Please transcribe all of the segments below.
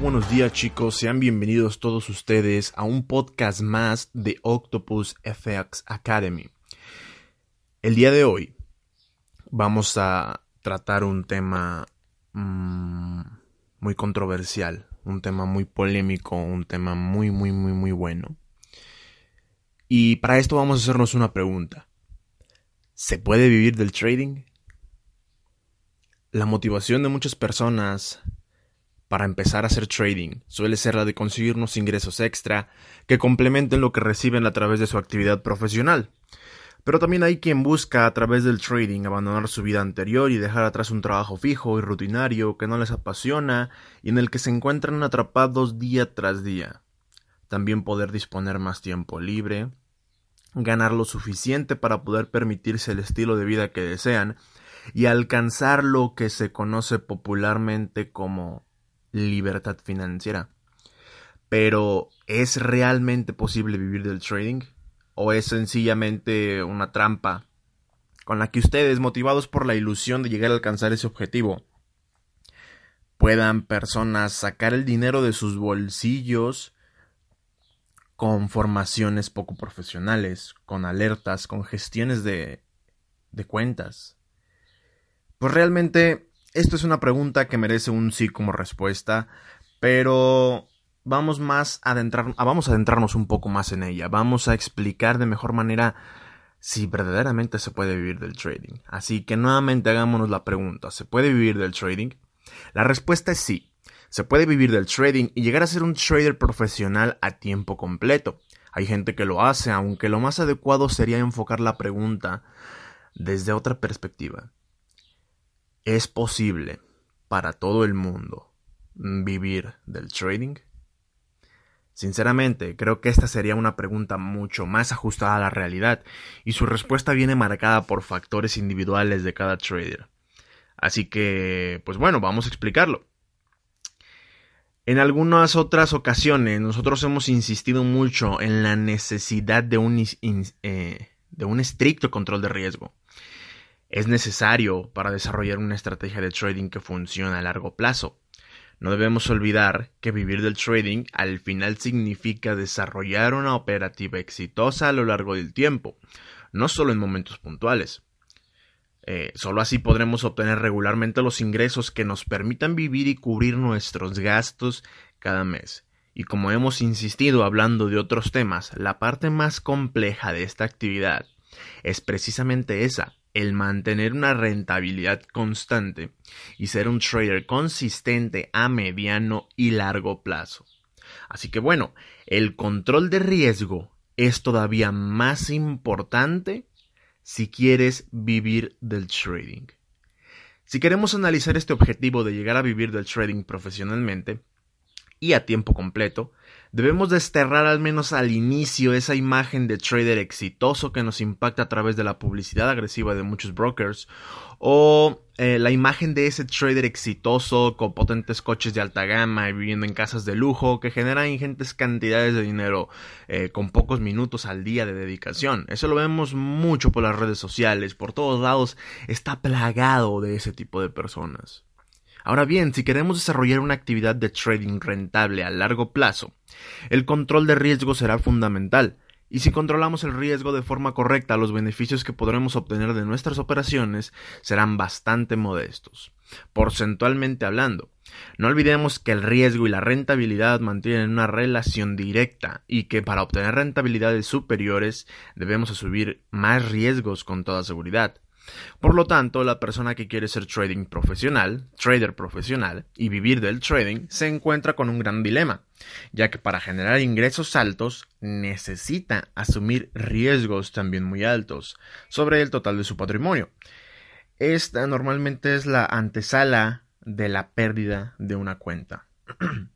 buenos días chicos, sean bienvenidos todos ustedes a un podcast más de Octopus FX Academy. El día de hoy vamos a tratar un tema mmm, muy controversial, un tema muy polémico, un tema muy muy muy muy bueno. Y para esto vamos a hacernos una pregunta. ¿Se puede vivir del trading? La motivación de muchas personas para empezar a hacer trading suele ser la de conseguir unos ingresos extra que complementen lo que reciben a través de su actividad profesional. Pero también hay quien busca a través del trading abandonar su vida anterior y dejar atrás un trabajo fijo y rutinario que no les apasiona y en el que se encuentran atrapados día tras día. También poder disponer más tiempo libre, ganar lo suficiente para poder permitirse el estilo de vida que desean y alcanzar lo que se conoce popularmente como libertad financiera. Pero, ¿es realmente posible vivir del trading? ¿O es sencillamente una trampa con la que ustedes, motivados por la ilusión de llegar a alcanzar ese objetivo, puedan personas sacar el dinero de sus bolsillos con formaciones poco profesionales, con alertas, con gestiones de, de cuentas? Pues realmente esto es una pregunta que merece un sí como respuesta, pero vamos más a adentrar, vamos a adentrarnos un poco más en ella. Vamos a explicar de mejor manera si verdaderamente se puede vivir del trading. Así que nuevamente hagámonos la pregunta, ¿se puede vivir del trading? La respuesta es sí. Se puede vivir del trading y llegar a ser un trader profesional a tiempo completo. Hay gente que lo hace, aunque lo más adecuado sería enfocar la pregunta desde otra perspectiva. ¿Es posible para todo el mundo vivir del trading? Sinceramente, creo que esta sería una pregunta mucho más ajustada a la realidad y su respuesta viene marcada por factores individuales de cada trader. Así que, pues bueno, vamos a explicarlo. En algunas otras ocasiones nosotros hemos insistido mucho en la necesidad de un, eh, de un estricto control de riesgo es necesario para desarrollar una estrategia de trading que funcione a largo plazo. No debemos olvidar que vivir del trading al final significa desarrollar una operativa exitosa a lo largo del tiempo, no solo en momentos puntuales. Eh, solo así podremos obtener regularmente los ingresos que nos permitan vivir y cubrir nuestros gastos cada mes. Y como hemos insistido hablando de otros temas, la parte más compleja de esta actividad es precisamente esa, el mantener una rentabilidad constante y ser un trader consistente a mediano y largo plazo. Así que bueno, el control de riesgo es todavía más importante si quieres vivir del trading. Si queremos analizar este objetivo de llegar a vivir del trading profesionalmente y a tiempo completo, Debemos desterrar al menos al inicio esa imagen de trader exitoso que nos impacta a través de la publicidad agresiva de muchos brokers o eh, la imagen de ese trader exitoso con potentes coches de alta gama y viviendo en casas de lujo que generan ingentes cantidades de dinero eh, con pocos minutos al día de dedicación. Eso lo vemos mucho por las redes sociales, por todos lados está plagado de ese tipo de personas. Ahora bien, si queremos desarrollar una actividad de trading rentable a largo plazo, el control de riesgo será fundamental, y si controlamos el riesgo de forma correcta, los beneficios que podremos obtener de nuestras operaciones serán bastante modestos, porcentualmente hablando. No olvidemos que el riesgo y la rentabilidad mantienen una relación directa y que para obtener rentabilidades superiores debemos asumir más riesgos con toda seguridad. Por lo tanto, la persona que quiere ser trading profesional, trader profesional y vivir del trading se encuentra con un gran dilema, ya que para generar ingresos altos necesita asumir riesgos también muy altos sobre el total de su patrimonio. Esta normalmente es la antesala de la pérdida de una cuenta.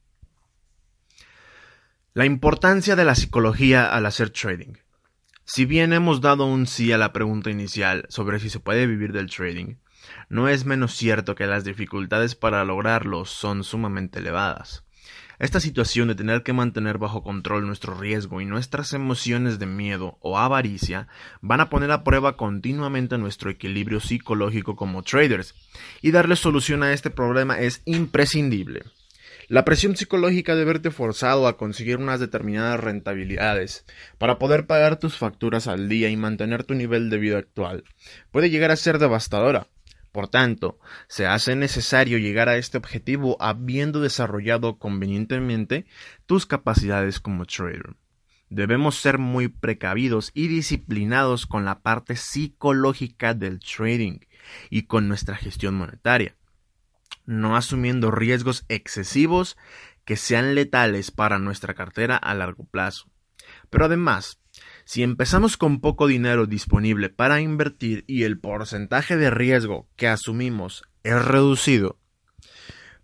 la importancia de la psicología al hacer trading. Si bien hemos dado un sí a la pregunta inicial sobre si se puede vivir del trading, no es menos cierto que las dificultades para lograrlo son sumamente elevadas. Esta situación de tener que mantener bajo control nuestro riesgo y nuestras emociones de miedo o avaricia van a poner a prueba continuamente nuestro equilibrio psicológico como traders, y darle solución a este problema es imprescindible. La presión psicológica de verte forzado a conseguir unas determinadas rentabilidades para poder pagar tus facturas al día y mantener tu nivel de vida actual puede llegar a ser devastadora. Por tanto, se hace necesario llegar a este objetivo habiendo desarrollado convenientemente tus capacidades como trader. Debemos ser muy precavidos y disciplinados con la parte psicológica del trading y con nuestra gestión monetaria no asumiendo riesgos excesivos que sean letales para nuestra cartera a largo plazo. Pero además, si empezamos con poco dinero disponible para invertir y el porcentaje de riesgo que asumimos es reducido,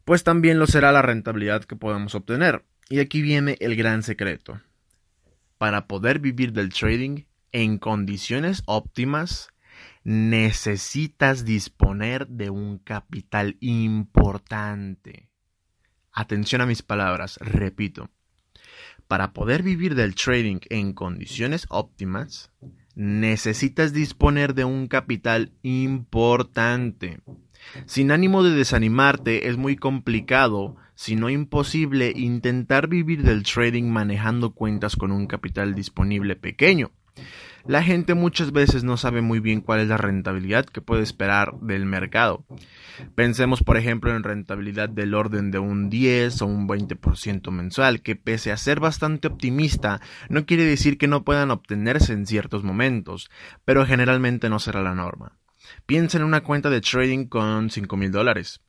pues también lo será la rentabilidad que podemos obtener. Y aquí viene el gran secreto. Para poder vivir del trading en condiciones óptimas, necesitas disponer de un capital importante. Atención a mis palabras, repito. Para poder vivir del trading en condiciones óptimas, necesitas disponer de un capital importante. Sin ánimo de desanimarte, es muy complicado, si no imposible, intentar vivir del trading manejando cuentas con un capital disponible pequeño. La gente muchas veces no sabe muy bien cuál es la rentabilidad que puede esperar del mercado. Pensemos, por ejemplo, en rentabilidad del orden de un 10 o un 20% mensual, que pese a ser bastante optimista, no quiere decir que no puedan obtenerse en ciertos momentos, pero generalmente no será la norma. Piensa en una cuenta de trading con 5 mil dólares.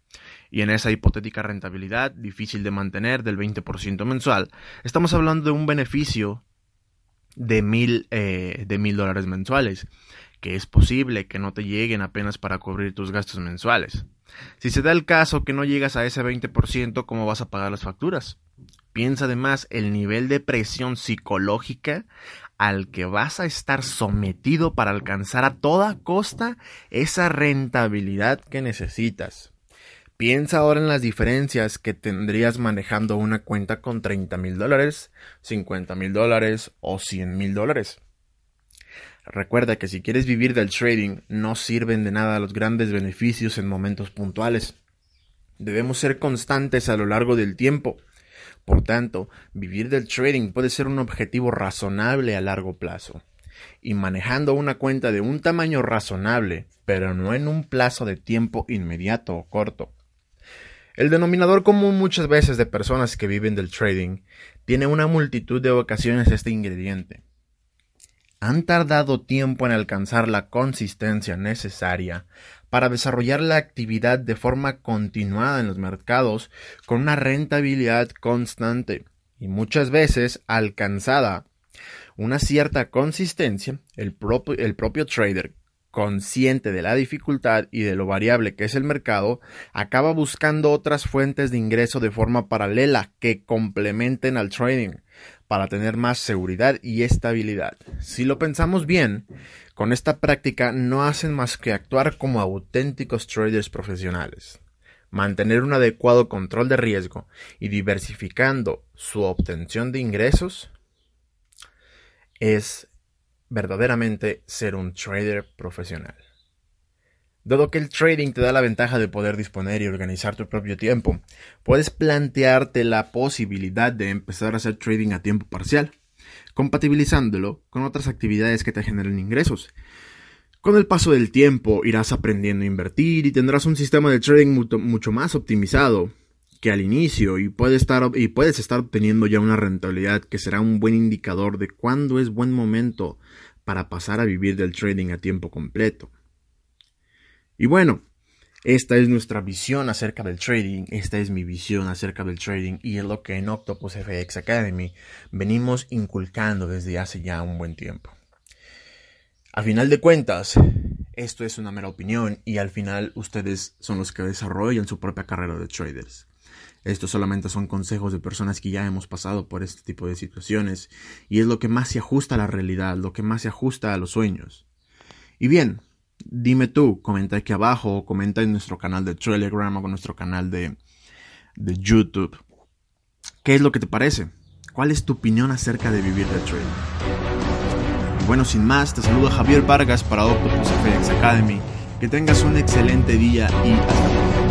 Y en esa hipotética rentabilidad, difícil de mantener, del 20% mensual, estamos hablando de un beneficio de mil, eh, de mil dólares mensuales, que es posible que no te lleguen apenas para cubrir tus gastos mensuales. Si se da el caso que no llegas a ese 20%, ¿cómo vas a pagar las facturas? Piensa además el nivel de presión psicológica al que vas a estar sometido para alcanzar a toda costa esa rentabilidad que necesitas. Piensa ahora en las diferencias que tendrías manejando una cuenta con 30 mil dólares, 50 mil dólares o 100 mil dólares. Recuerda que si quieres vivir del trading no sirven de nada los grandes beneficios en momentos puntuales. Debemos ser constantes a lo largo del tiempo. Por tanto, vivir del trading puede ser un objetivo razonable a largo plazo. Y manejando una cuenta de un tamaño razonable, pero no en un plazo de tiempo inmediato o corto. El denominador común muchas veces de personas que viven del trading tiene una multitud de ocasiones este ingrediente. Han tardado tiempo en alcanzar la consistencia necesaria para desarrollar la actividad de forma continuada en los mercados con una rentabilidad constante y muchas veces alcanzada una cierta consistencia, el el propio trader consciente de la dificultad y de lo variable que es el mercado, acaba buscando otras fuentes de ingreso de forma paralela que complementen al trading para tener más seguridad y estabilidad. Si lo pensamos bien, con esta práctica no hacen más que actuar como auténticos traders profesionales. Mantener un adecuado control de riesgo y diversificando su obtención de ingresos es verdaderamente ser un trader profesional. Dado que el trading te da la ventaja de poder disponer y organizar tu propio tiempo, puedes plantearte la posibilidad de empezar a hacer trading a tiempo parcial, compatibilizándolo con otras actividades que te generen ingresos. Con el paso del tiempo irás aprendiendo a invertir y tendrás un sistema de trading mucho, más optimizado que al inicio y puedes, estar, y puedes estar obteniendo ya una rentabilidad que será un buen indicador de cuándo es buen momento para pasar a vivir del trading a tiempo completo. Y bueno, esta es nuestra visión acerca del trading, esta es mi visión acerca del trading y es lo que en Octopus FX Academy venimos inculcando desde hace ya un buen tiempo. A final de cuentas, esto es una mera opinión y al final ustedes son los que desarrollan su propia carrera de traders. Estos solamente son consejos de personas que ya hemos pasado por este tipo de situaciones y es lo que más se ajusta a la realidad, lo que más se ajusta a los sueños. Y bien, Dime tú, comenta aquí abajo o comenta en nuestro canal de Telegram o en nuestro canal de, de YouTube. ¿Qué es lo que te parece? ¿Cuál es tu opinión acerca de vivir de trading? bueno, sin más, te saluda Javier Vargas para Octopus FX Academy. Que tengas un excelente día y hasta pronto.